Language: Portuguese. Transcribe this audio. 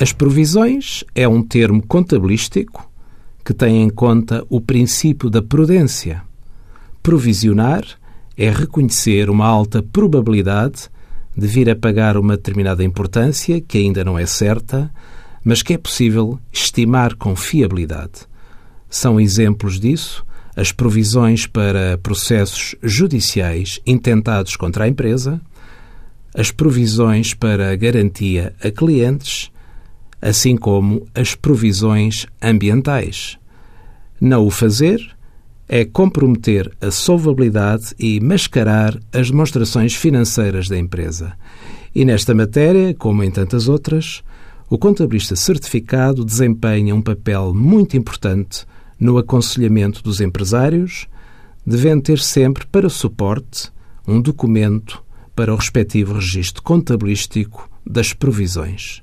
As provisões é um termo contabilístico que tem em conta o princípio da prudência. Provisionar é reconhecer uma alta probabilidade de vir a pagar uma determinada importância que ainda não é certa, mas que é possível estimar com fiabilidade. São exemplos disso as provisões para processos judiciais intentados contra a empresa, as provisões para garantia a clientes, assim como as provisões ambientais. Não o fazer é comprometer a solvabilidade e mascarar as demonstrações financeiras da empresa. E nesta matéria, como em tantas outras, o contabilista certificado desempenha um papel muito importante no aconselhamento dos empresários, devendo ter sempre para suporte um documento para o respectivo registro contabilístico das provisões.